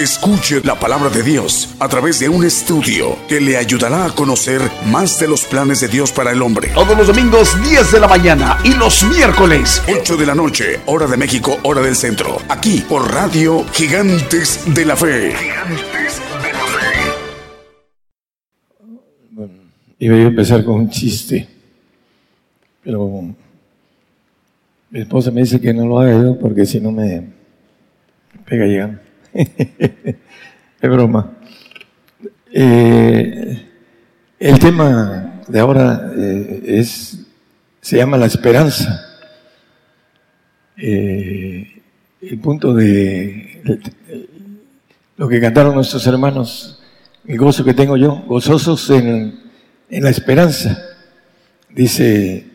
Escuche la palabra de Dios a través de un estudio que le ayudará a conocer más de los planes de Dios para el hombre. Todos los domingos 10 de la mañana y los miércoles 8 de la noche, hora de México, hora del centro. Aquí por Radio Gigantes de la Fe. Gigantes de la Fe. Bueno, iba a empezar con un chiste, pero mi esposa me dice que no lo haga yo porque si no me pega llegando. es broma. Eh, el tema de ahora eh, es, se llama la esperanza. Eh, el punto de, lo que cantaron nuestros hermanos, el gozo que tengo yo, gozosos en, en la esperanza, dice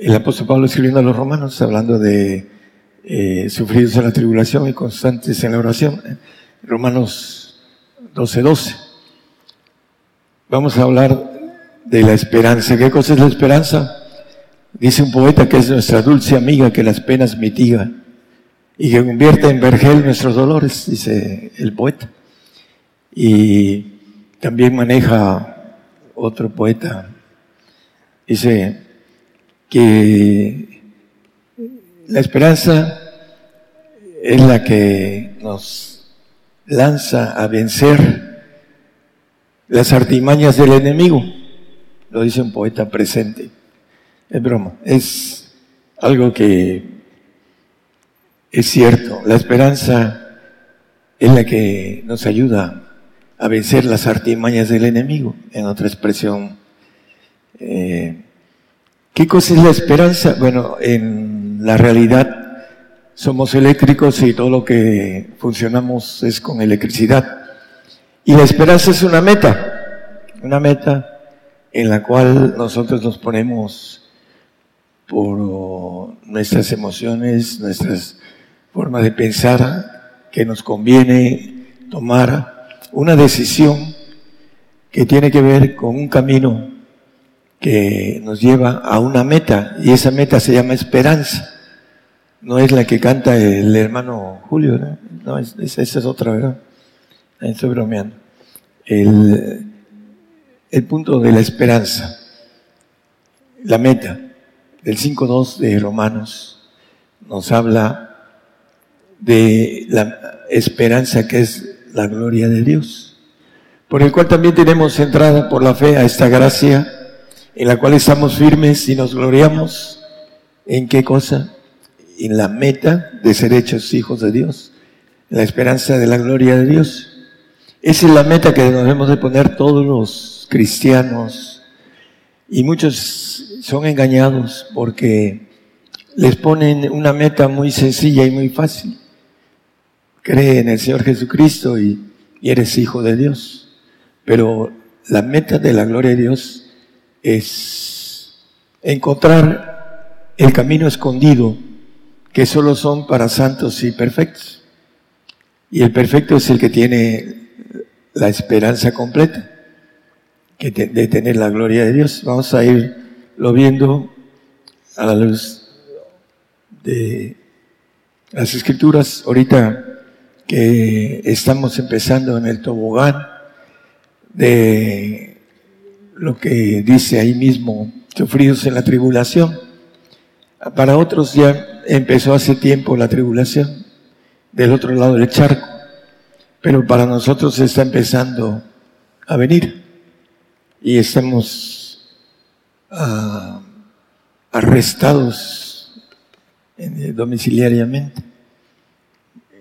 el apóstol Pablo escribiendo a los romanos, hablando de eh, sufridos en la tribulación y constantes en la oración. Romanos 12, 12. Vamos a hablar de la esperanza. ¿Qué cosa es la esperanza? Dice un poeta que es nuestra dulce amiga que las penas mitiga y que convierte en vergel nuestros dolores, dice el poeta. Y también maneja otro poeta, dice que la esperanza es la que nos lanza a vencer las artimañas del enemigo. Lo dice un poeta presente. Es broma. Es algo que es cierto. La esperanza es la que nos ayuda a vencer las artimañas del enemigo. En otra expresión, eh, ¿qué cosa es la esperanza? Bueno, en la realidad somos eléctricos y todo lo que funcionamos es con electricidad. Y la esperanza es una meta, una meta en la cual nosotros nos ponemos por nuestras emociones, nuestras formas de pensar, que nos conviene tomar una decisión que tiene que ver con un camino que nos lleva a una meta y esa meta se llama esperanza. No es la que canta el hermano Julio, ¿no? no esa es otra, ¿verdad? Estoy bromeando. El, el punto de la esperanza, la meta del 5.2 de Romanos nos habla de la esperanza que es la gloria de Dios, por el cual también tenemos entrada por la fe a esta gracia en la cual estamos firmes y nos gloriamos. ¿En qué cosa? En la meta de ser hechos hijos de Dios, en la esperanza de la gloria de Dios. Esa es la meta que debemos de poner todos los cristianos. Y muchos son engañados porque les ponen una meta muy sencilla y muy fácil. Cree en el Señor Jesucristo y, y eres hijo de Dios. Pero la meta de la gloria de Dios es encontrar el camino escondido que solo son para santos y perfectos. Y el perfecto es el que tiene la esperanza completa que de tener la gloria de Dios. Vamos a irlo viendo a la luz de las escrituras. Ahorita que estamos empezando en el tobogán de lo que dice ahí mismo, sufridos en la tribulación. Para otros ya empezó hace tiempo la tribulación del otro lado del charco, pero para nosotros está empezando a venir y estamos ah, arrestados eh, domiciliariamente.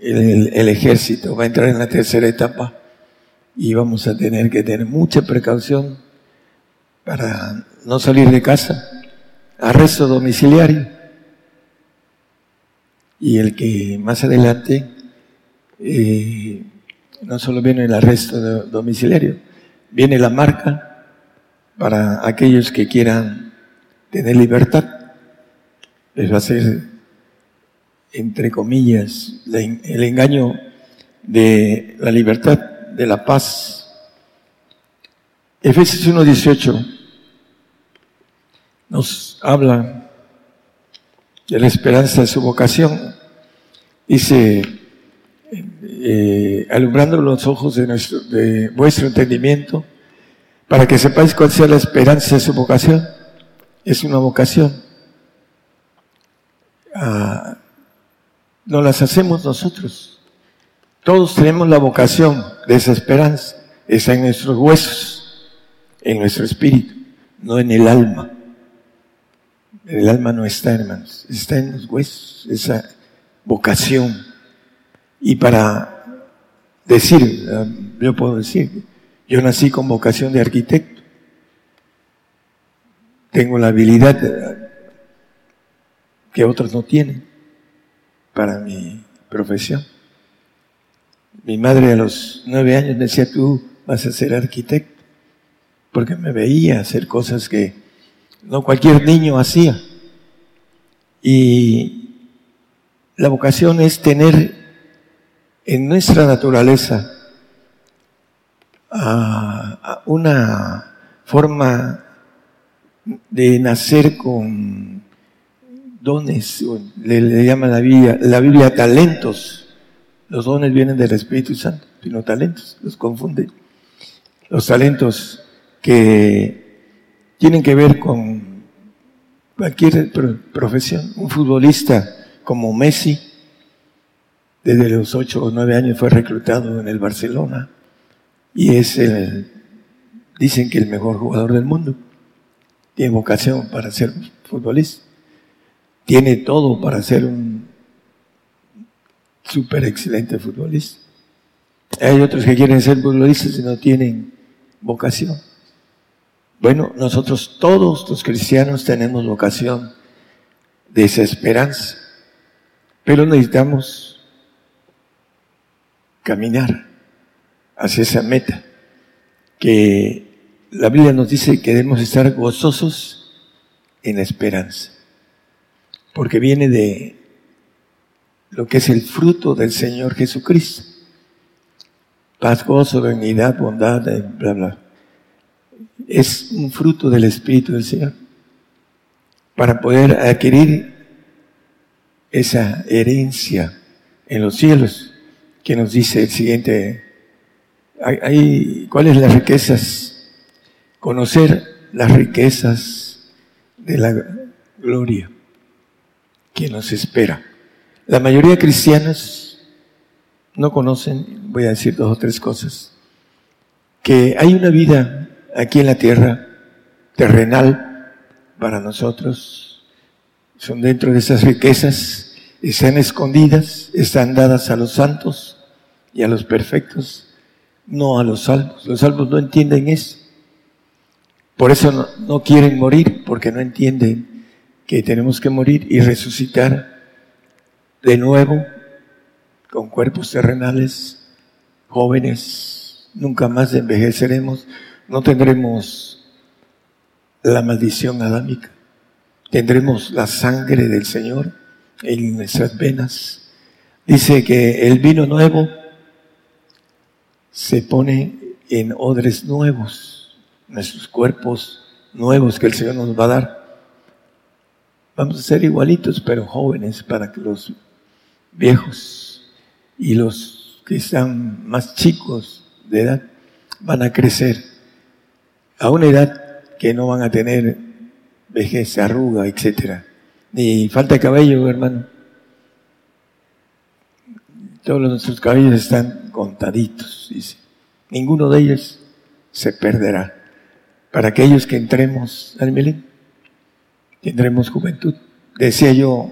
el ejército va a entrar en la tercera etapa y vamos a tener que tener mucha precaución para no salir de casa, arresto domiciliario. Y el que más adelante eh, no solo viene el arresto domiciliario, viene la marca para aquellos que quieran tener libertad. Les va a ser, entre comillas, el engaño de la libertad, de la paz. Efesios 1.18 nos habla de la esperanza de su vocación. Dice, eh, alumbrando los ojos de, nuestro, de vuestro entendimiento, para que sepáis cuál sea la esperanza de su vocación. Es una vocación. Ah, no las hacemos nosotros. Todos tenemos la vocación de esa esperanza. Está en nuestros huesos, en nuestro espíritu, no en el alma. El alma no está, hermanos, está en los huesos, esa vocación. Y para decir, ah, yo puedo decir, yo nací con vocación de arquitecto. Tengo la habilidad que otros no tienen para mi profesión. Mi madre a los nueve años me decía, tú vas a ser arquitecto, porque me veía hacer cosas que no cualquier niño hacía. Y la vocación es tener en nuestra naturaleza ah, una forma de nacer con dones, le, llama la Biblia, la Biblia talentos. Los dones vienen del Espíritu Santo, sino talentos, los confunden. Los talentos que tienen que ver con cualquier profesión. Un futbolista como Messi, desde los ocho o nueve años fue reclutado en el Barcelona y es el, dicen que el mejor jugador del mundo. Tiene vocación para ser futbolista. Tiene todo para ser un súper excelente futbolista. Hay otros que quieren ser futbolistas y no tienen vocación. Bueno, nosotros todos los cristianos tenemos vocación de esa esperanza, pero necesitamos caminar hacia esa meta, que la Biblia nos dice que debemos estar gozosos en la esperanza, porque viene de lo que es el fruto del Señor Jesucristo. Paz, gozo, dignidad, bondad, bla, bla es un fruto del Espíritu del Señor. Para poder adquirir esa herencia en los cielos, que nos dice el siguiente, hay, ¿cuáles las riquezas? Conocer las riquezas de la gloria que nos espera. La mayoría de cristianos no conocen, voy a decir dos o tres cosas, que hay una vida aquí en la tierra, terrenal, para nosotros. Son dentro de esas riquezas, están escondidas, están dadas a los santos y a los perfectos, no a los salvos. Los salvos no entienden eso. Por eso no, no quieren morir, porque no entienden que tenemos que morir y resucitar de nuevo con cuerpos terrenales, jóvenes, nunca más envejeceremos no tendremos la maldición adámica, tendremos la sangre del Señor en nuestras venas. Dice que el vino nuevo se pone en odres nuevos, nuestros cuerpos nuevos que el Señor nos va a dar. Vamos a ser igualitos, pero jóvenes, para que los viejos y los que están más chicos de edad van a crecer a una edad que no van a tener vejez, arruga, etcétera, ni falta de cabello, hermano. Todos nuestros cabellos están contaditos, dice. Ninguno de ellos se perderá. Para aquellos que entremos al milenio, tendremos juventud. Decía yo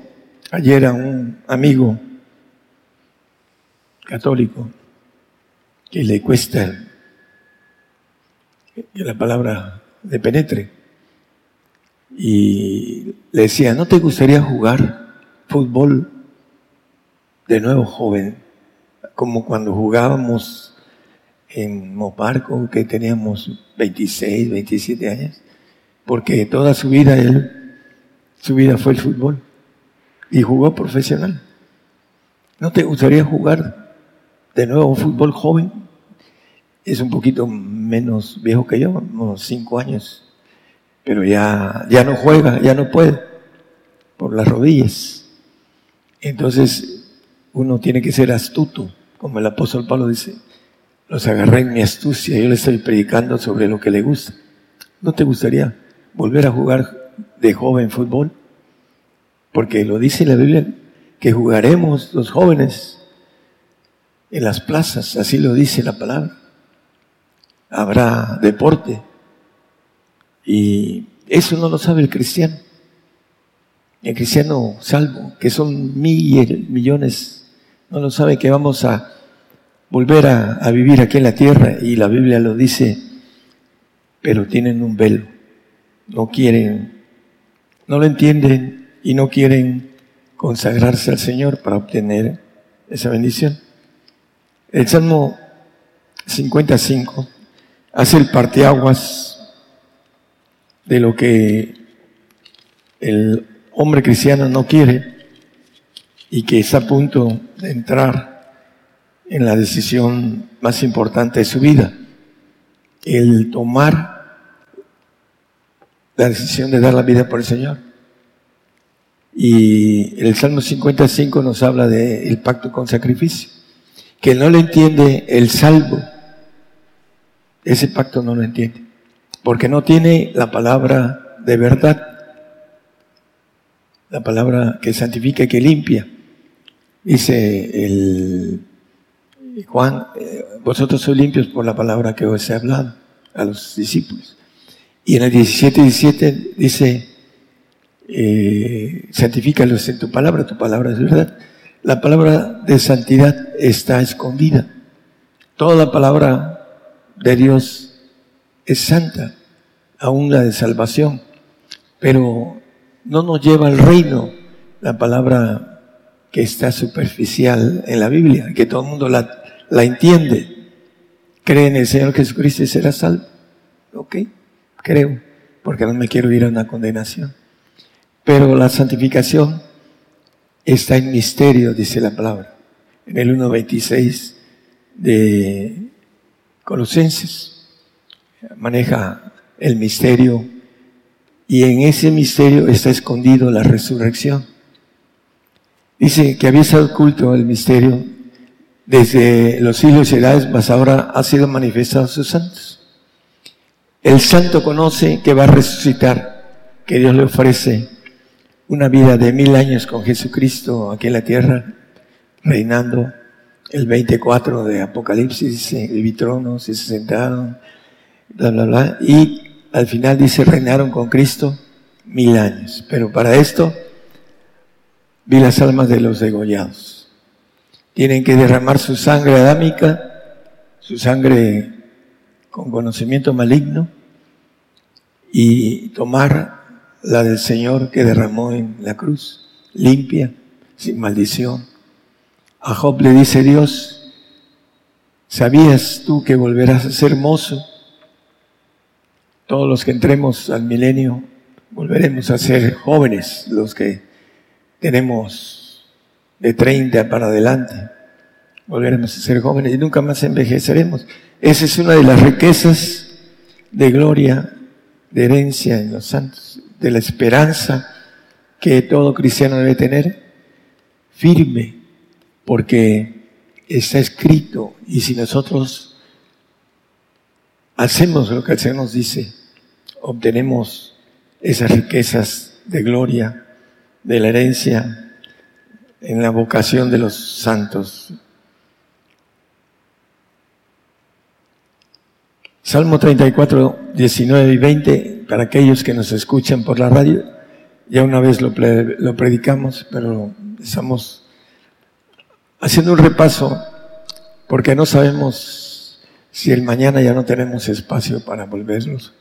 ayer a un amigo católico que le cuesta que la palabra de penetre. Y le decía, ¿no te gustaría jugar fútbol de nuevo joven? Como cuando jugábamos en Moparco, que teníamos 26, 27 años, porque toda su vida él, su vida fue el fútbol y jugó profesional. ¿No te gustaría jugar de nuevo fútbol joven? Es un poquito menos viejo que yo, unos cinco años, pero ya, ya no juega, ya no puede, por las rodillas. Entonces, uno tiene que ser astuto, como el apóstol Pablo dice, los agarré en mi astucia, yo le estoy predicando sobre lo que le gusta. ¿No te gustaría volver a jugar de joven fútbol? Porque lo dice la Biblia, que jugaremos los jóvenes en las plazas, así lo dice la palabra. Habrá deporte. Y eso no lo sabe el cristiano. El cristiano salvo, que son miles, millones, no lo sabe que vamos a volver a, a vivir aquí en la tierra y la Biblia lo dice, pero tienen un velo. No quieren, no lo entienden y no quieren consagrarse al Señor para obtener esa bendición. El Salmo 55 hace el parteaguas de lo que el hombre cristiano no quiere y que está a punto de entrar en la decisión más importante de su vida, el tomar la decisión de dar la vida por el Señor. Y el Salmo 55 nos habla del pacto con sacrificio. Que no lo entiende el salvo, ese pacto no lo entiende. Porque no tiene la palabra de verdad, la palabra que santifica y que limpia. Dice Juan, eh, vosotros sois limpios por la palabra que os he hablado a los discípulos. Y en el 17, 17 dice, eh, santifícalos en tu palabra, tu palabra es verdad. La palabra de santidad está escondida. Toda la palabra de Dios es santa, aún la de salvación, pero no nos lleva al reino la palabra que está superficial en la Biblia, que todo el mundo la, la entiende. Cree en el Señor Jesucristo y será salvo. Ok, creo, porque no me quiero ir a una condenación. Pero la santificación está en misterio, dice la palabra. En el 1.26 de Colosenses maneja el misterio y en ese misterio está escondido la resurrección. Dice que había estado oculto el misterio desde los siglos y edades, mas ahora ha sido manifestado a sus santos. El santo conoce que va a resucitar, que Dios le ofrece una vida de mil años con Jesucristo aquí en la tierra, reinando. El 24 de Apocalipsis dice, vi tronos y se sentaron, bla, bla, bla. Y al final dice, reinaron con Cristo mil años. Pero para esto vi las almas de los degollados. Tienen que derramar su sangre adámica, su sangre con conocimiento maligno, y tomar la del Señor que derramó en la cruz, limpia, sin maldición. A Job le dice Dios, ¿sabías tú que volverás a ser hermoso? Todos los que entremos al milenio volveremos a ser jóvenes, los que tenemos de 30 para adelante. Volveremos a ser jóvenes y nunca más envejeceremos. Esa es una de las riquezas de gloria, de herencia en los santos de la esperanza que todo cristiano debe tener firme, porque está escrito y si nosotros hacemos lo que el Señor nos dice, obtenemos esas riquezas de gloria, de la herencia, en la vocación de los santos. Salmo 34, 19 y 20 para aquellos que nos escuchan por la radio, ya una vez lo, lo predicamos, pero estamos haciendo un repaso porque no sabemos si el mañana ya no tenemos espacio para volvernos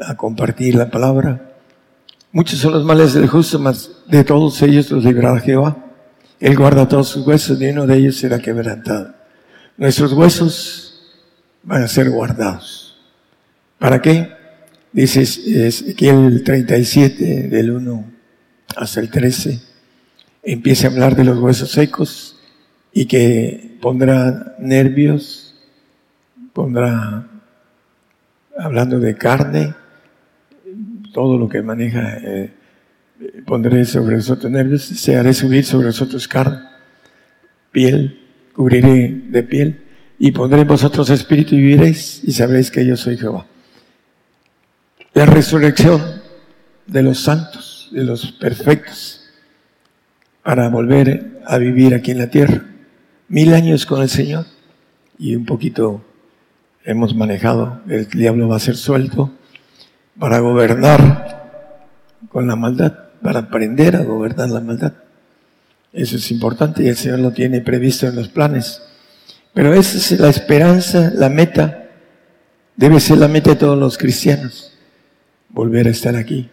a compartir la palabra. Muchos son los males del justo, mas de todos ellos los librará Jehová. Él guarda todos sus huesos, y uno de ellos será quebrantado. Nuestros huesos van a ser guardados. ¿Para qué? Dice Ezequiel 37, del 1 hasta el 13, empieza a hablar de los huesos secos y que pondrá nervios, pondrá, hablando de carne, todo lo que maneja, eh, pondré sobre nosotros nervios, se haré subir sobre nosotros carne, piel, cubriré de piel, y pondré en vosotros espíritu y viviréis, y sabréis que yo soy Jehová. La resurrección de los santos, de los perfectos, para volver a vivir aquí en la tierra. Mil años con el Señor y un poquito hemos manejado, el diablo va a ser suelto para gobernar con la maldad, para aprender a gobernar la maldad. Eso es importante y el Señor lo tiene previsto en los planes. Pero esa es la esperanza, la meta, debe ser la meta de todos los cristianos, volver a estar aquí.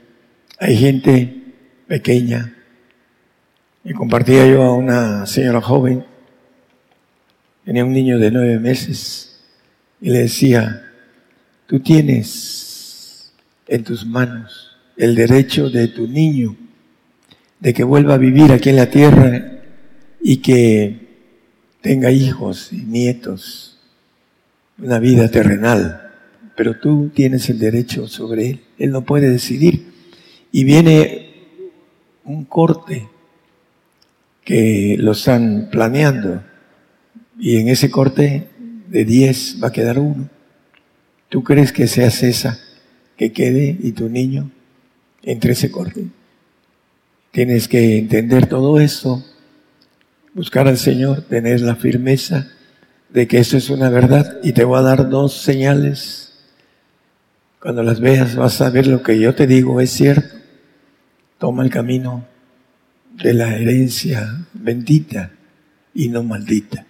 Hay gente pequeña, y compartía yo a una señora joven, tenía un niño de nueve meses, y le decía, tú tienes en tus manos el derecho de tu niño de que vuelva a vivir aquí en la tierra y que tenga hijos y nietos, una vida terrenal, pero tú tienes el derecho sobre él, él no puede decidir. Y viene un corte que lo están planeando y en ese corte de 10 va a quedar uno. ¿Tú crees que seas esa que quede y tu niño entre ese corte? Tienes que entender todo esto buscar al Señor, tener la firmeza de que eso es una verdad y te voy a dar dos señales. Cuando las veas vas a ver lo que yo te digo es cierto. Toma el camino de la herencia bendita y no maldita,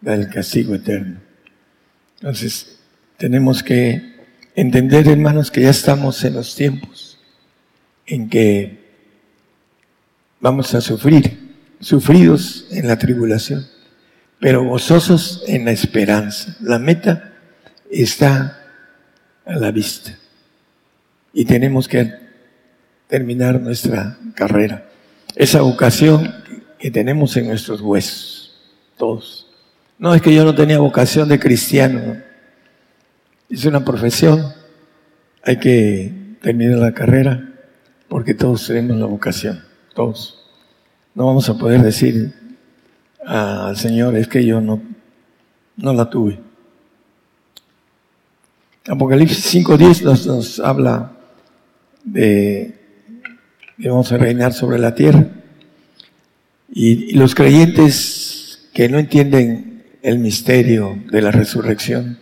del castigo eterno. Entonces, tenemos que entender, hermanos, que ya estamos en los tiempos en que vamos a sufrir sufridos en la tribulación, pero gozosos en la esperanza. La meta está a la vista y tenemos que terminar nuestra carrera. Esa vocación que tenemos en nuestros huesos, todos. No es que yo no tenía vocación de cristiano, es una profesión, hay que terminar la carrera porque todos tenemos la vocación, todos. No vamos a poder decir al Señor, es que yo no, no la tuve. Apocalipsis 5.10 nos, nos habla de que vamos a reinar sobre la tierra. Y, y, los creyentes que no entienden el misterio de la resurrección,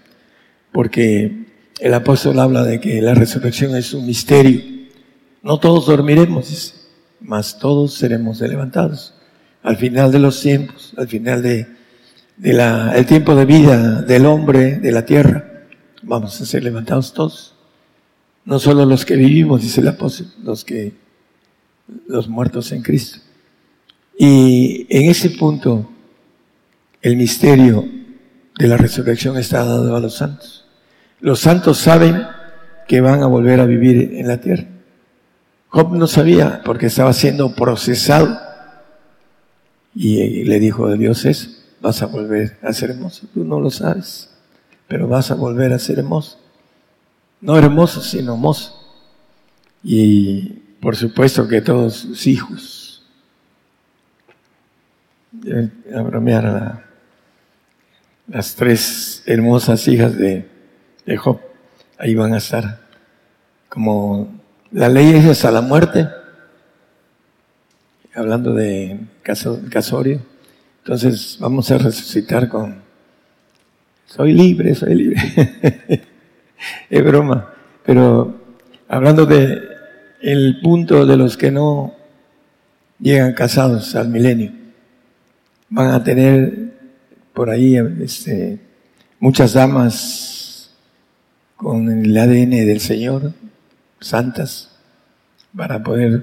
porque el apóstol habla de que la resurrección es un misterio. No todos dormiremos, mas todos seremos levantados. Al final de los tiempos, al final de, el tiempo de vida del hombre, de la tierra, vamos a ser levantados todos. No solo los que vivimos, dice el apóstol, los que, los muertos en Cristo. Y en ese punto, el misterio de la resurrección está dado a los santos. Los santos saben que van a volver a vivir en la tierra. Job no sabía porque estaba siendo procesado. Y le dijo a Dios es, vas a volver a ser hermoso. Tú no lo sabes, pero vas a volver a ser hermoso. No hermoso, sino hermoso. Y por supuesto que todos sus hijos, a bromear a las tres hermosas hijas de, de Job, ahí van a estar. Como la ley es hasta la muerte, hablando de casorio. Entonces vamos a resucitar con, soy libre, soy libre. es broma, pero hablando de el punto de los que no llegan casados al milenio, van a tener por ahí este, muchas damas con el ADN del Señor, santas para poder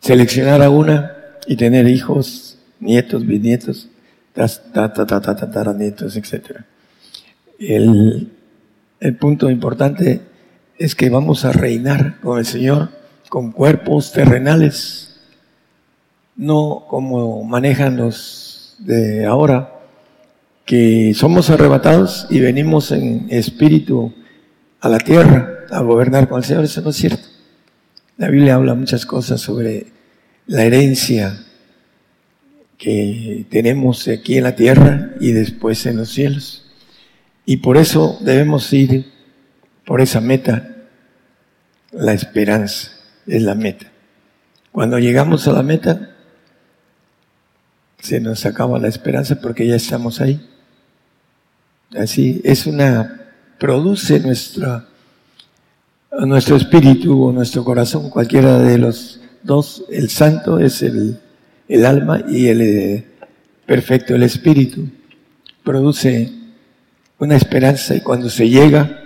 seleccionar a una y tener hijos, nietos, bisnietos, tataranietos, etc. El, el punto importante es que vamos a reinar con el Señor con cuerpos terrenales, no como manejan los de ahora, que somos arrebatados y venimos en espíritu a la tierra a gobernar con el Señor. Eso no es cierto. La Biblia habla muchas cosas sobre la herencia que tenemos aquí en la tierra y después en los cielos. Y por eso debemos ir por esa meta. La esperanza es la meta. Cuando llegamos a la meta, se nos acaba la esperanza porque ya estamos ahí. Así es una, produce nuestro espíritu o nuestro corazón, cualquiera de los dos. El santo es el, el alma y el eh, perfecto, el espíritu. Produce una esperanza y cuando se llega,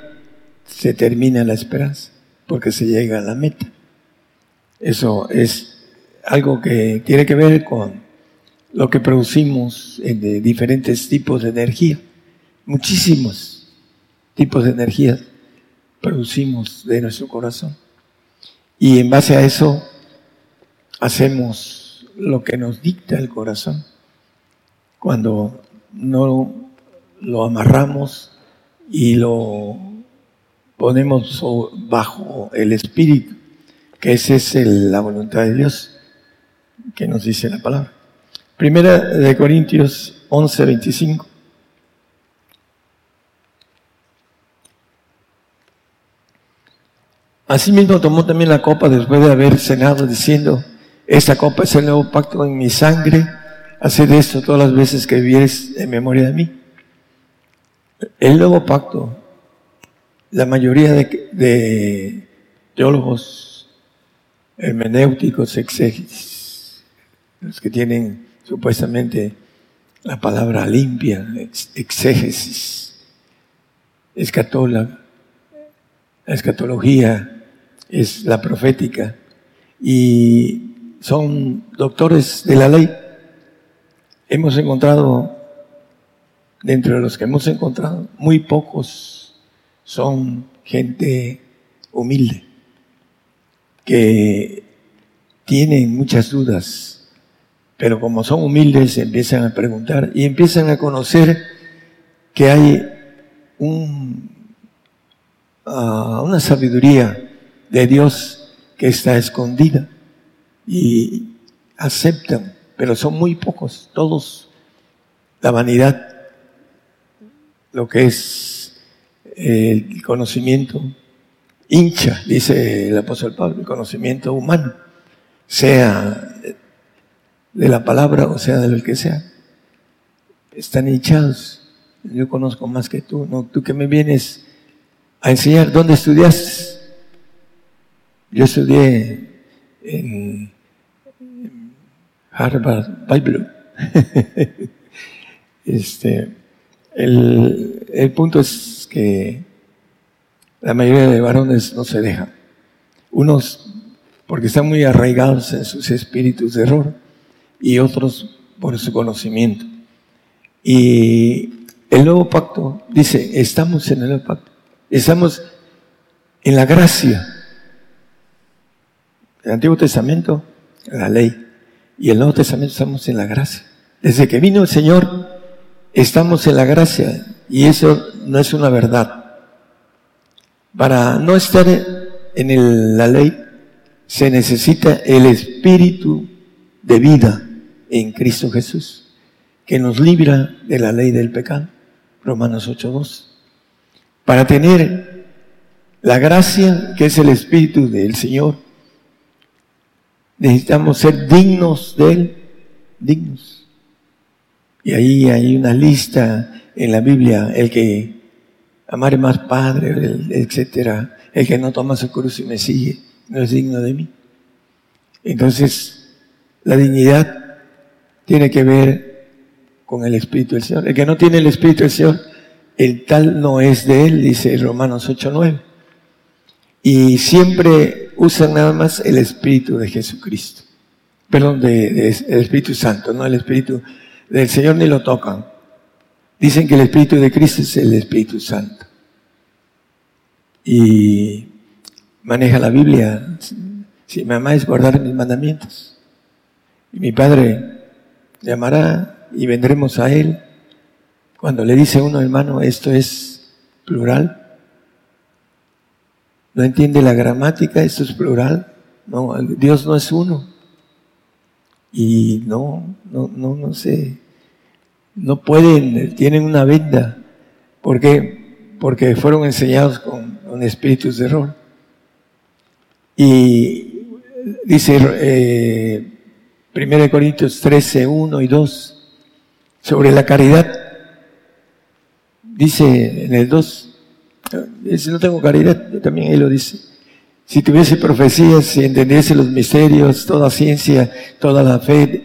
se termina la esperanza, porque se llega a la meta. Eso es algo que tiene que ver con lo que producimos en de diferentes tipos de energía. Muchísimos tipos de energía producimos de nuestro corazón. Y en base a eso hacemos lo que nos dicta el corazón. Cuando no lo amarramos y lo ponemos bajo el espíritu, que esa es la voluntad de Dios que nos dice la palabra. Primera de Corintios 11, 25. Asimismo tomó también la copa después de haber cenado diciendo, esta copa es el nuevo pacto en mi sangre, haced esto todas las veces que vivieres en memoria de mí. El nuevo pacto, la mayoría de, teólogos hermenéuticos, exégesis, los que tienen supuestamente la palabra limpia, exégesis, escatóloga, la escatología es la profética y son doctores de la ley. Hemos encontrado dentro de los que hemos encontrado, muy pocos son gente humilde, que tienen muchas dudas, pero como son humildes empiezan a preguntar y empiezan a conocer que hay un, ah, una sabiduría de Dios que está escondida y aceptan, pero son muy pocos, todos la vanidad lo que es el conocimiento hincha, dice el apóstol Pablo, el conocimiento humano, sea de la palabra o sea de lo que sea. Están hinchados. Yo conozco más que tú, ¿no? Tú que me vienes a enseñar dónde estudiaste. Yo estudié en Harvard Bible. este, el, punto es que la mayoría de varones no se dejan. Unos porque están muy arraigados en sus espíritus de error y otros por su conocimiento. Y el nuevo pacto dice, estamos en el nuevo pacto, estamos en la gracia. El Antiguo Testamento, la ley, y el Nuevo Testamento estamos en la gracia. Desde que vino el Señor, estamos en la gracia y eso no es una verdad. Para no estar en la ley se necesita el espíritu de vida en Cristo Jesús, que nos libra de la ley del pecado. Romanos 8.2. Para tener la gracia, que es el espíritu del Señor, necesitamos ser dignos de Él, dignos. Y ahí hay una lista en la Biblia, el que amare más padre, etcétera, el que no toma su cruz y me sigue, no es digno de mí. Entonces, la dignidad tiene que ver con el Espíritu del Señor. El que no tiene el Espíritu del Señor, el tal no es de él, dice Romanos 8.9. Y siempre usan nada más el Espíritu de Jesucristo. Perdón, de, el Espíritu Santo, no el Espíritu del Señor ni lo tocan. Dicen que el Espíritu de Cristo es el Espíritu Santo. Y maneja la Biblia. Si me amáis, guardar mis mandamientos. Y mi Padre llamará y vendremos a Él. Cuando le dice uno, hermano, esto es plural. No entiende la gramática, esto es plural. No, Dios no es uno. Y no, no, no, no sé. No pueden, tienen una venda. ¿Por qué? Porque fueron enseñados con, espíritus de error. Y dice eh, 1 Corintios 13, 1 y 2, sobre la caridad. Dice en el 2, dice, no tengo caridad, también él lo dice. Si tuviese profecías, si entendiese los misterios, toda ciencia, toda la fe,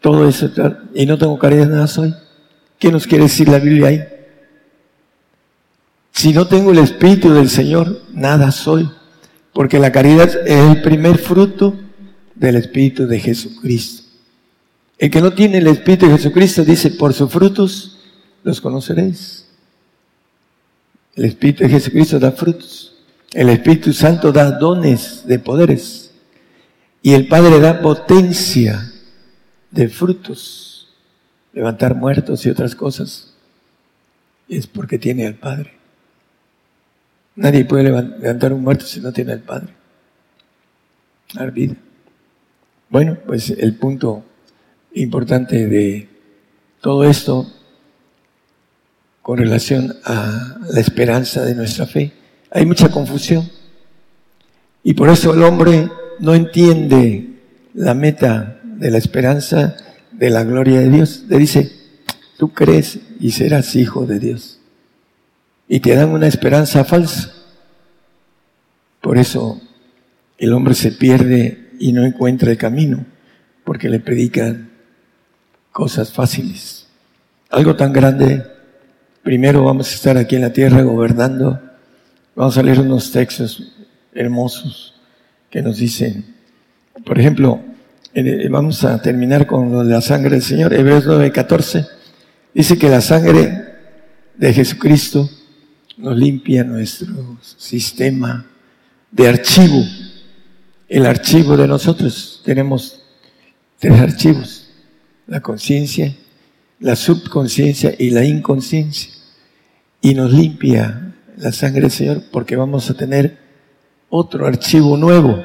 todo eso, y no tengo caridad, nada soy. ¿Qué nos quiere decir la Biblia ahí? Si no tengo el Espíritu del Señor, nada soy. Porque la caridad es el primer fruto del Espíritu de Jesucristo. El que no tiene el Espíritu de Jesucristo dice, por sus frutos los conoceréis. El Espíritu de Jesucristo da frutos. El Espíritu Santo da dones de poderes. Y el Padre da potencia de frutos. Levantar muertos y otras cosas. Es porque tiene al Padre. Nadie puede levantar un muerto si no tiene al Padre. Dar vida. Bueno, pues el punto importante de todo esto con relación a la esperanza de nuestra fe. Hay mucha confusión. Y por eso el hombre no entiende la meta de la esperanza de la gloria de Dios. Le dice, tú crees y serás hijo de Dios. Y te dan una esperanza falsa. Por eso el hombre se pierde y no encuentra el camino porque le predican cosas fáciles. Algo tan grande, primero vamos a estar aquí en la tierra gobernando, vamos a leer unos textos hermosos que nos dicen, por ejemplo, vamos a terminar con la sangre del Señor, Hebreos 9:14, dice que la sangre de Jesucristo nos limpia nuestro sistema de archivo. El archivo de nosotros. Tenemos tres archivos, la conciencia, la subconsciencia y la inconsciencia. Y nos limpia la sangre del Señor porque vamos a tener otro archivo nuevo,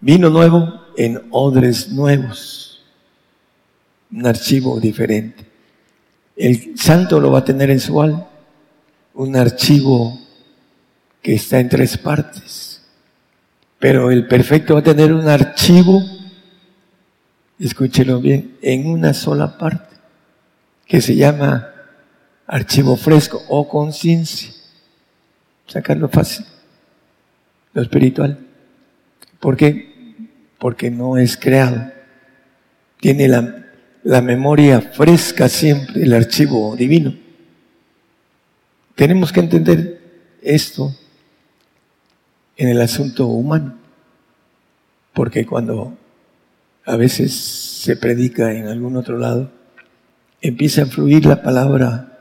vino nuevo en odres nuevos, un archivo diferente. El santo lo va a tener en su alma, un archivo que está en tres partes pero el perfecto va a tener un archivo, escúchelo bien, en una sola parte, que se llama archivo fresco o conciencia. Sacarlo fácil, lo espiritual. ¿Por qué? Porque no es creado. Tiene la, la memoria fresca siempre, el archivo divino. Tenemos que entender esto en el asunto humano. Porque cuando a veces se predica en algún otro lado, empieza a fluir la palabra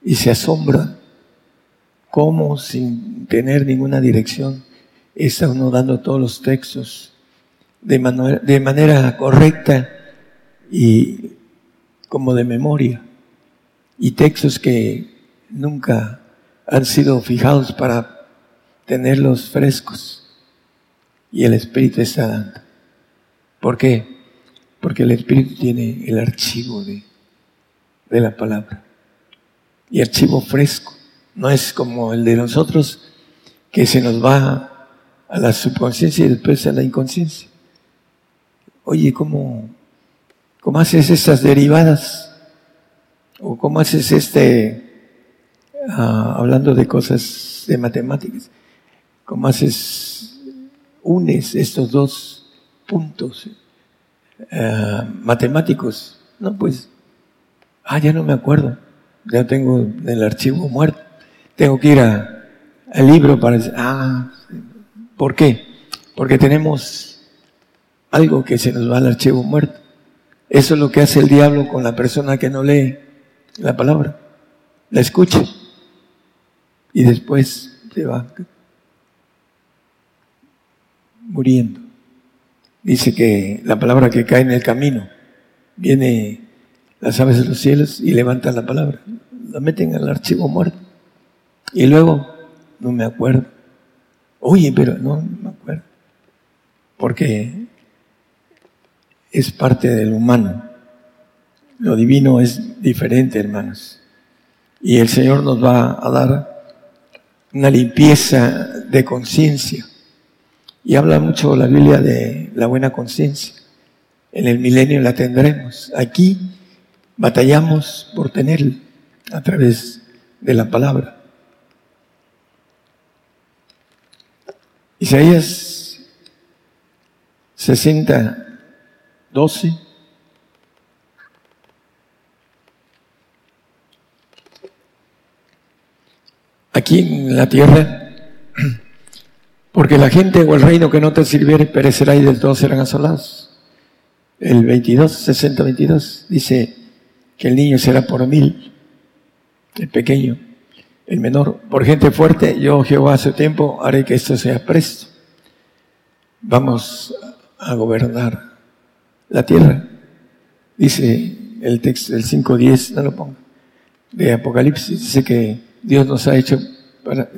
y se asombra cómo sin tener ninguna dirección está uno dando todos los textos de de manera correcta y como de memoria. Y textos que nunca han sido fijados para tenerlos frescos. Y el Espíritu está dando. ¿Por qué? Porque el Espíritu tiene el archivo de, de la palabra. Y archivo fresco. No es como el de nosotros que se nos va a la subconsciencia y después a la inconsciencia. Oye, ¿cómo, cómo haces estas derivadas? ¿O cómo haces este, ah, hablando de cosas de matemáticas? ¿Cómo haces, unes estos dos puntos eh, matemáticos? No, pues, ah, ya no me acuerdo, ya tengo el archivo muerto, tengo que ir a, al libro para decir, ah, ¿por qué? Porque tenemos algo que se nos va al archivo muerto. Eso es lo que hace el diablo con la persona que no lee la palabra. La escucha y después se va muriendo. Dice que la palabra que cae en el camino, viene las aves de los cielos y levantan la palabra, la meten al archivo muerto. Y luego, no me acuerdo. Oye, pero no, me acuerdo. Porque es parte del humano. Lo divino es diferente, hermanos. Y el Señor nos va a dar una limpieza de conciencia. Y habla mucho la Biblia de la buena conciencia. En el milenio la tendremos. Aquí batallamos por tenerla a través de la palabra. Isaías 60, 12. Aquí en la tierra, porque la gente o el reino que no te sirviere perecerá y del todo serán asolados. El 22, 60, 22 dice que el niño será por mil, el pequeño, el menor, por gente fuerte, yo Jehová hace tiempo haré que esto sea presto. Vamos a gobernar la tierra. Dice el texto del 5.10, no lo pongo, de Apocalipsis, dice que Dios nos ha hecho, para,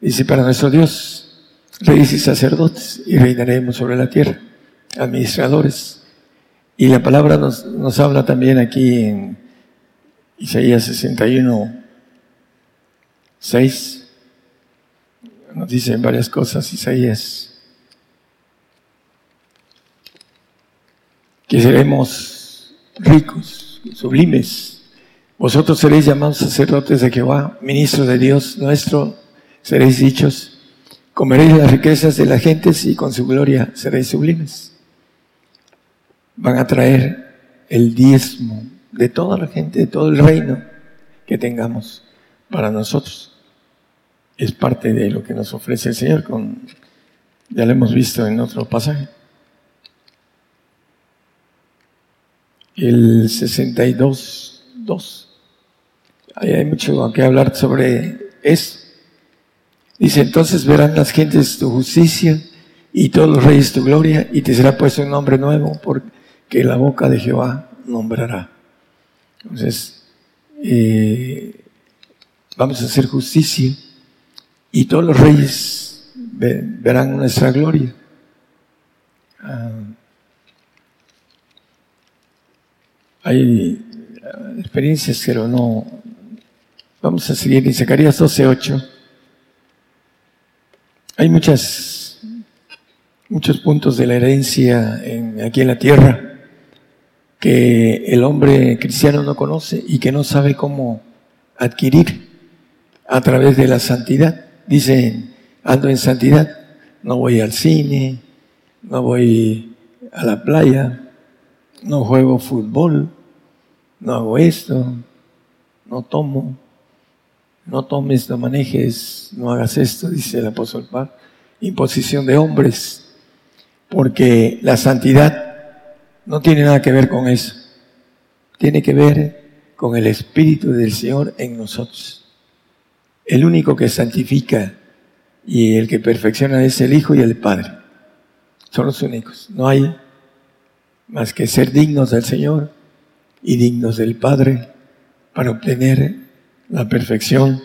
dice, para nuestro Dios, reyes y sacerdotes, y reinaremos sobre la tierra, administradores. Y la palabra nos, nos habla también aquí en Isaías 61, 6, nos dice varias cosas Isaías que seremos ricos, sublimes. Vosotros seréis llamados sacerdotes de Jehová, ministros de Dios nuestro, seréis dichos, comeréis las riquezas de las gentes y con su gloria seréis sublimes. Van a traer el diezmo de toda la gente, de todo el reino que tengamos para nosotros. Es parte de lo que nos ofrece el Señor, con, ya lo hemos visto en otro pasaje. El 62, 2. Ahí hay mucho que hablar sobre eso. Dice, entonces verán las gentes tu justicia y todos los reyes tu gloria y te será puesto un nombre nuevo porque la boca de Jehová nombrará. Entonces, eh, vamos a hacer justicia y todos los reyes verán nuestra gloria. Ah, Hay eh, experiencias, pero no. Vamos a seguir en Zacarías 12:8. Hay muchas, muchos puntos de la herencia en, aquí en la tierra que el hombre cristiano no conoce y que no sabe cómo adquirir a través de la santidad. Dicen, ando en santidad, no voy al cine, no voy a la playa, no juego fútbol, no hago esto, no tomo, no tomes, no manejes, no hagas esto, dice el apóstol Pablo. Imposición de hombres, porque la santidad no tiene nada que ver con eso. Tiene que ver con el Espíritu del Señor en nosotros. El único que santifica y el que perfecciona es el Hijo y el Padre. Son los únicos. No hay más que ser dignos del Señor y dignos del Padre para obtener la perfección.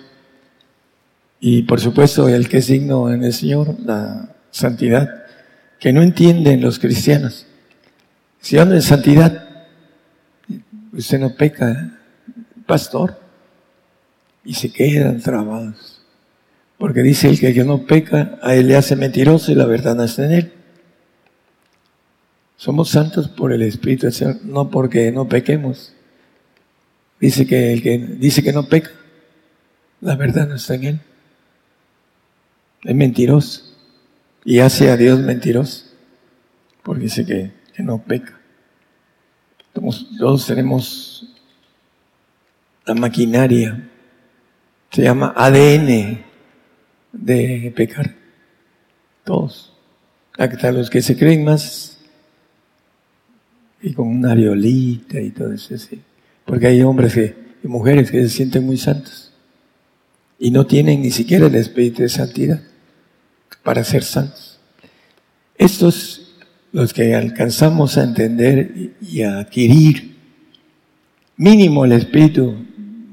Y por supuesto, el que es digno en el Señor, la santidad, que no entienden los cristianos. Si andan en santidad, usted no peca, pastor, y se quedan trabados. Porque dice el que no peca, a él le hace mentiroso y la verdad no en él. Somos santos por el Espíritu del Señor, no porque no pequemos. Dice que el que dice que no peca, la verdad no está en él. Es mentiroso. Y hace a Dios mentiroso. Porque dice que, no peca. Todos tenemos la maquinaria. Se llama ADN de pecar. Todos. Hasta los que se creen más y con una violita y todo eso, sí. Porque hay hombres y mujeres que se sienten muy santos y no tienen ni siquiera el espíritu de santidad para ser santos. Estos, los que alcanzamos a entender y a adquirir mínimo el espíritu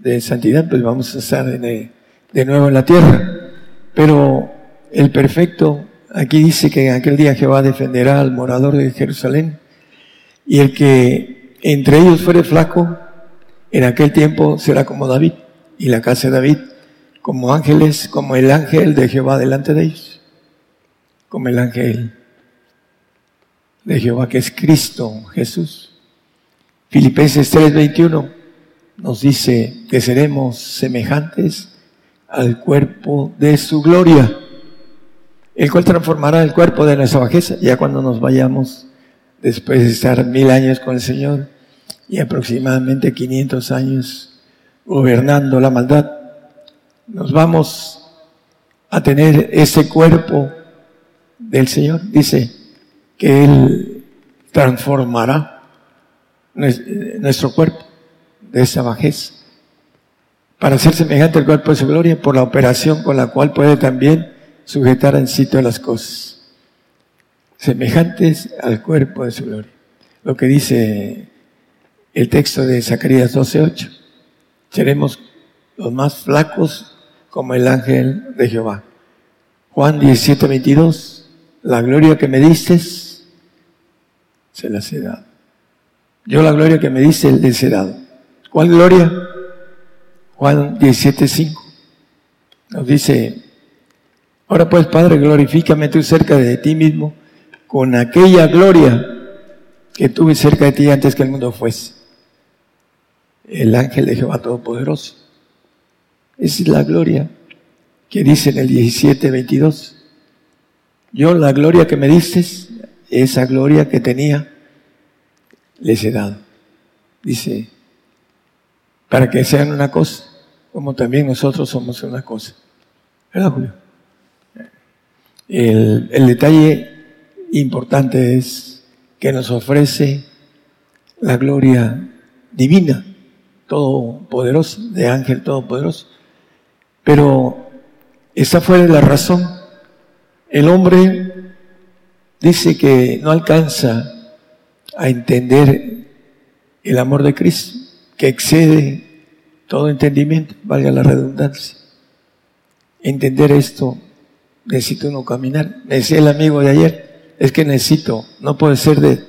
de santidad, pues vamos a estar de nuevo en la tierra. Pero el perfecto, aquí dice que en aquel día Jehová defenderá al morador de Jerusalén y el que entre ellos fuere flaco, en aquel tiempo será como David y la casa de David como ángeles, como el ángel de Jehová delante de ellos, como el ángel de Jehová que es Cristo Jesús. Filipenses 3:21 nos dice que seremos semejantes al cuerpo de su gloria, el cual transformará el cuerpo de nuestra bajeza, ya cuando nos vayamos después de estar mil años con el Señor y aproximadamente 500 años gobernando la maldad nos vamos a tener ese cuerpo del Señor. Dice que Él transformará nuestro cuerpo de esa bajeza para ser semejante al cuerpo de su gloria por la operación con la cual puede también sujetar en sitio las cosas. Semejantes al cuerpo de su gloria. Lo que dice el texto de Zacarías 12.8. Seremos los más flacos como el ángel de Jehová. Juan 17, 22, la gloria que me diste, se la he dado. Yo la gloria que me diste, les he dado. ¿Cuál gloria? Juan 17, 5. Nos dice, ahora pues Padre, glorifícame tú cerca de ti mismo con aquella gloria que tuve cerca de ti antes que el mundo fuese. El ángel de Jehová Todopoderoso. Esa es la gloria que dice en el 17, 22. Yo la gloria que me diste, esa gloria que tenía, les he dado. Dice, para que sean una cosa, como también nosotros somos una cosa. ¿Verdad, Julio? El, el detalle importante es que nos ofrece la gloria divina, todopoderosa, de ángel todopoderoso. Pero esa fue la razón. El hombre dice que no alcanza a entender el amor de Cristo, que excede todo entendimiento, valga la redundancia. Entender esto, necesito uno caminar. Decía el amigo de ayer, es que necesito, no puede ser de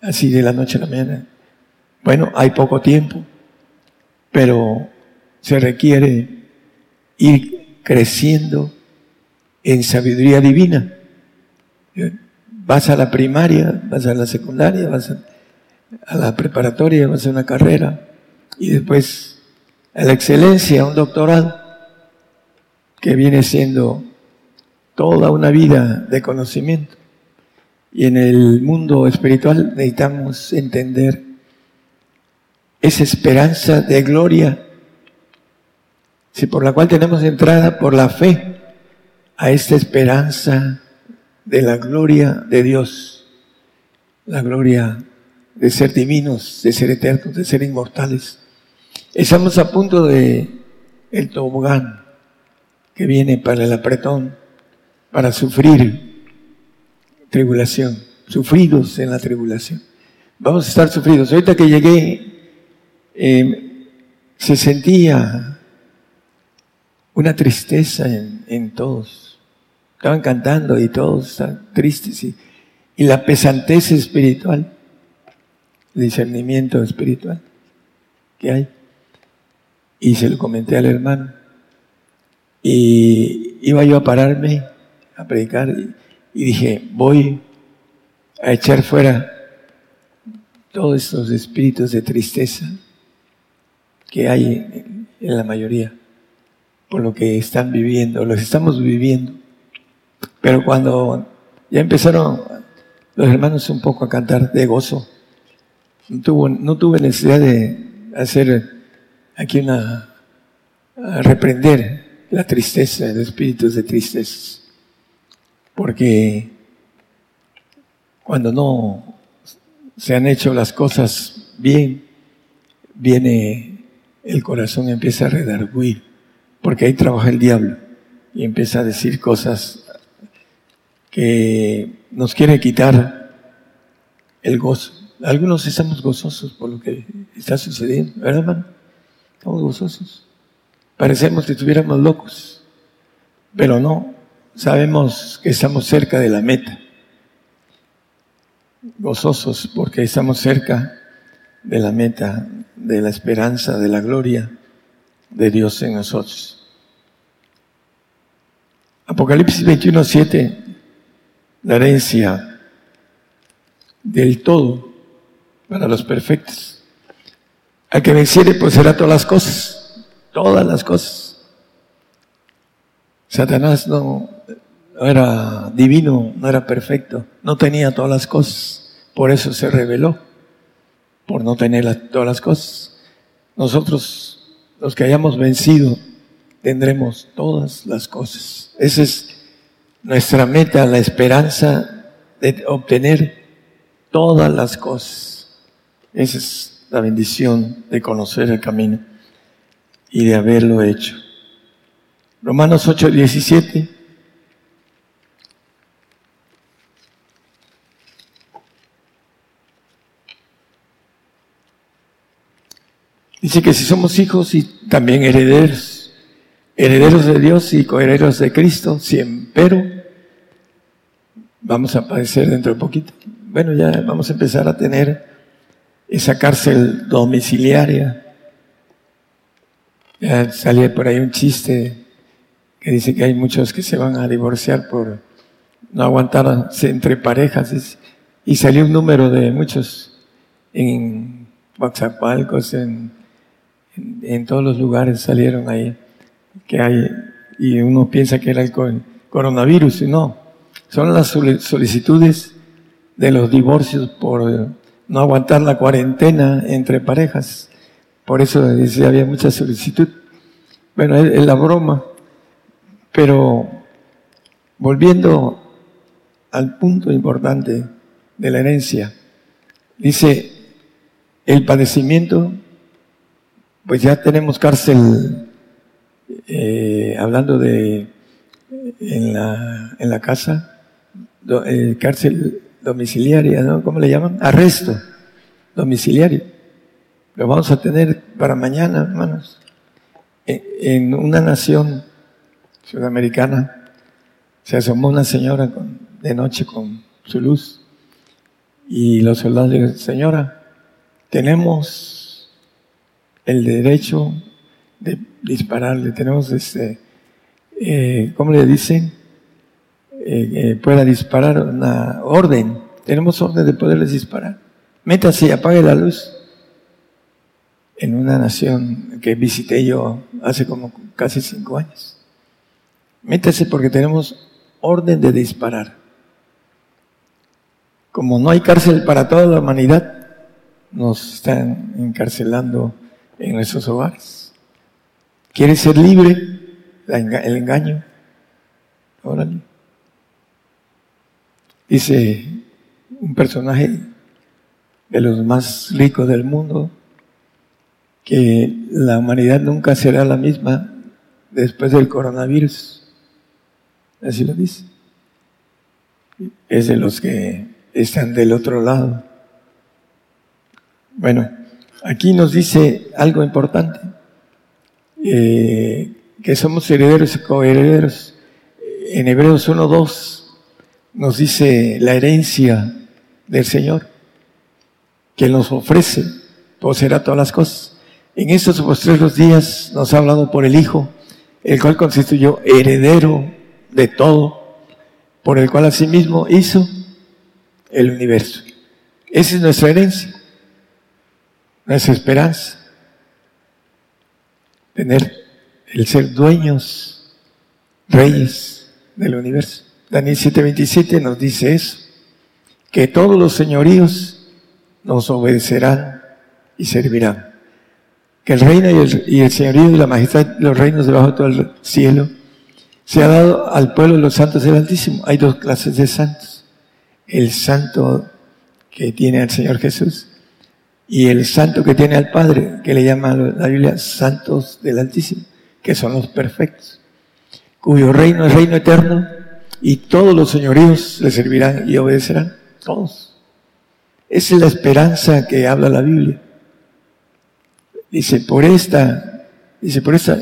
así de la noche a la mañana. Bueno, hay poco tiempo, pero se requiere ir creciendo en sabiduría divina. Vas a la primaria, vas a la secundaria, vas a, la preparatoria, vas a una carrera y después a la excelencia, un doctorado, que viene siendo toda una vida de conocimiento. Y en el mundo espiritual necesitamos entender esa esperanza de gloria si por la cual tenemos entrada por la fe a esta esperanza de la gloria de Dios, la gloria de ser divinos, de ser eternos, de ser inmortales. Estamos a punto de el tobogán que viene para el apretón, para sufrir tribulación, sufridos en la tribulación. Vamos a estar sufridos. Ahorita que llegué, eh, se sentía una tristeza en, todos. Estaban cantando y todos están tristes y, y la pesantez espiritual, el discernimiento espiritual que hay. Y se lo comenté al hermano. Y iba yo a pararme a predicar y, dije, voy a echar fuera todos estos espíritus de tristeza que hay en la mayoría por lo que están viviendo, los estamos viviendo. Pero cuando ya empezaron los hermanos un poco a cantar de gozo, no, no tuve necesidad de hacer aquí una, reprender la tristeza, los espíritus de tristeza. Porque cuando no se han hecho las cosas bien, viene el corazón empieza a redarguir, porque ahí trabaja el diablo y empieza a decir cosas que nos quiere quitar el gozo. Algunos estamos gozosos por lo que está sucediendo, ¿verdad, hermano? Estamos gozosos. Parecemos que estuviéramos locos, pero no, sabemos que estamos cerca de la meta. Gozosos porque estamos cerca de la meta, de la esperanza, de la gloria de Dios en nosotros. Apocalipsis 21, 7, la herencia del todo para los perfectos. Al que venciere, pues será todas las cosas, todas las cosas. Satanás no, era divino, no era perfecto, no tenía todas las cosas, por eso se rebeló, por no tener todas las cosas. Nosotros, los que hayamos vencido, tendremos todas las cosas. Esa es nuestra meta, la esperanza de obtener todas las cosas. Esa es la bendición de conocer el camino y de haberlo hecho. Romanos 8, 17. Dice que si somos hijos y también herederos, herederos de Dios y coherederos de Cristo, siempre vamos a padecer dentro de poquito. Bueno, ya vamos a empezar a tener esa cárcel domiciliaria. Ya salía por ahí un chiste que dice que hay muchos que se van a divorciar por no aguantar entre parejas. Y salió un número de muchos en Waxapalcos, en, en, todos los lugares salieron ahí que hay, y uno piensa que era el coronavirus, y no, son las solicitudes de los divorcios por no aguantar la cuarentena entre parejas. Por eso dice, había mucha solicitud. Bueno, es la broma. Pero volviendo al punto importante de la herencia, dice, el padecimiento, pues ya tenemos cárcel, eh, hablando de en la, en la casa, eh, cárcel domiciliaria, ¿no? ¿Cómo le llaman? Arresto domiciliario. Lo vamos a tener para mañana, hermanos. en una nación sudamericana, se asomó una señora de noche con su luz y los soldados dijeron, señora, tenemos el derecho de dispararle, tenemos este, eh, ¿cómo le dicen? Eh, eh, pueda disparar una orden, tenemos orden de poderles disparar. Métase y apague la luz. En una nación que visité yo hace como casi cinco años. Métese porque tenemos orden de disparar. Como no hay cárcel para toda la humanidad, nos están encarcelando en nuestros hogares. ¿Quieres ser libre? El engaño. Órale. Dice un personaje de los más ricos del mundo que la humanidad nunca será la misma después del coronavirus. Así lo dice. Es de los que están del otro lado. Bueno, aquí nos dice algo importante, eh, que somos herederos y coherederos. En Hebreos 1.2 nos dice la herencia del Señor, que nos ofrece, poseerá todas las cosas. En estos postreros días nos ha hablado por el Hijo, el cual constituyó heredero de todo, por el cual asimismo hizo el universo. Esa es nuestra herencia, nuestra esperanza. Tener el ser dueños, reyes del universo. Daniel 7:27 nos dice eso, que todos los señoríos nos obedecerán y servirán. Que el reino y el, y el señorío y la majestad, los reinos debajo de todo el cielo, se ha dado al pueblo de los santos del Altísimo. Hay dos clases de santos. El santo que tiene al Señor Jesús y el santo que tiene al Padre, que le llama la Biblia santos del Altísimo, que son los perfectos, cuyo reino es reino eterno y todos los señoríos le servirán y obedecerán, todos. Esa es la esperanza que habla la Biblia. Dice, por esta, dice, por esta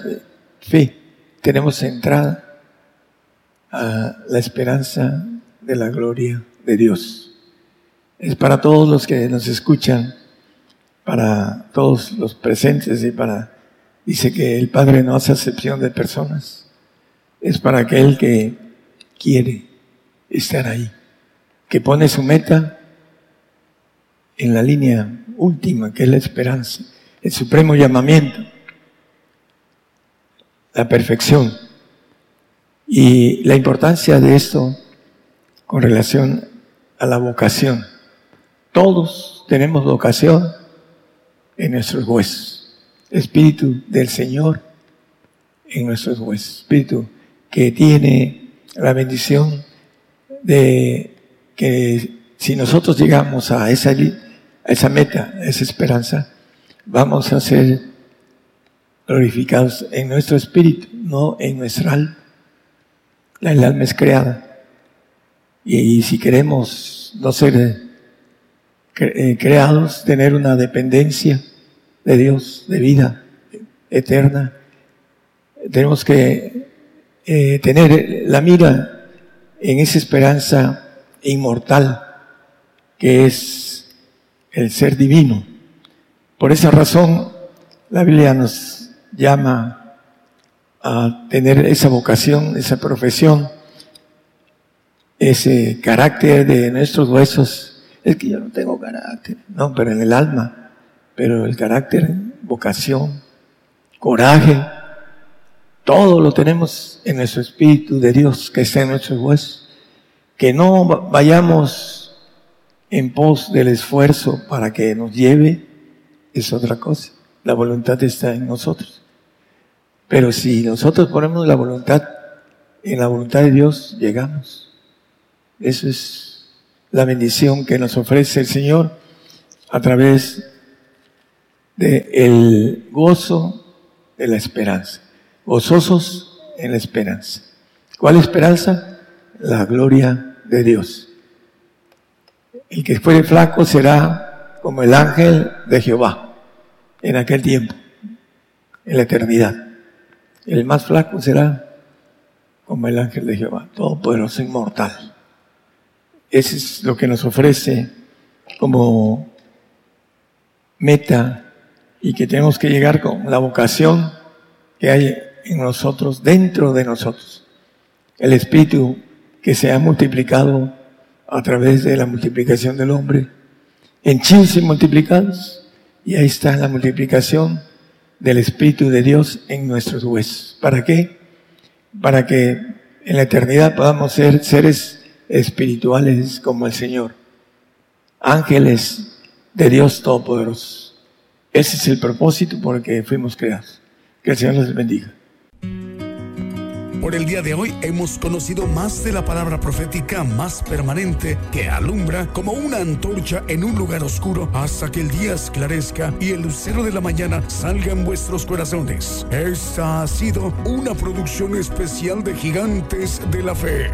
fe tenemos entrada a la esperanza de la gloria de Dios. Es para todos los que nos escuchan, para todos los presentes y para, dice que el Padre no hace excepción de personas. Es para aquel que quiere estar ahí, que pone su meta en la línea última, que es la esperanza, el supremo llamamiento, la perfección. Y la importancia de esto con relación a la vocación. Todos tenemos vocación en nuestros huesos. Espíritu del Señor en nuestros huesos. Espíritu que tiene la bendición de que si nosotros llegamos a esa, a esa meta, a esa esperanza, vamos a ser glorificados en nuestro espíritu, no en nuestra alma. El alma es creada. Y, si queremos no ser creados, tener una dependencia de Dios, de vida eterna, tenemos que eh, tener la mira en esa esperanza inmortal que es el ser divino. Por esa razón, la Biblia nos llama a tener esa vocación, esa profesión, ese carácter de nuestros huesos. Es que yo no tengo carácter, no, pero en el alma, pero el carácter, vocación, coraje, todo lo tenemos en nuestro espíritu de Dios que está en nuestros huesos. Que no vayamos en pos del esfuerzo para que nos lleve, es otra cosa. La voluntad está en nosotros. Pero si nosotros ponemos la voluntad en la voluntad de Dios, llegamos. Eso es la bendición que nos ofrece el Señor a través del el gozo de la esperanza. Gozosos en la esperanza. ¿Cuál esperanza? La gloria de Dios. El que fuere flaco será como el ángel de Jehová en aquel tiempo, en la eternidad. El más flaco será como el ángel de Jehová, todopoderoso, inmortal. Eso es lo que nos ofrece como meta y que tenemos que llegar con la vocación que hay en nosotros, dentro de nosotros. El Espíritu que se ha multiplicado a través de la multiplicación del hombre en y multiplicados y ahí está la multiplicación del Espíritu de Dios en nuestros huesos. ¿Para qué? Para que en la eternidad podamos ser seres espirituales como el Señor, ángeles de Dios Todopoderoso. Ese es el propósito por el que fuimos creados. Que el Señor les bendiga. Por el día de hoy hemos conocido más de la palabra profética más permanente que alumbra como una antorcha en un lugar oscuro hasta que el día esclarezca y el lucero de la mañana salga en vuestros corazones. Esta ha sido una producción especial de Gigantes de la Fe.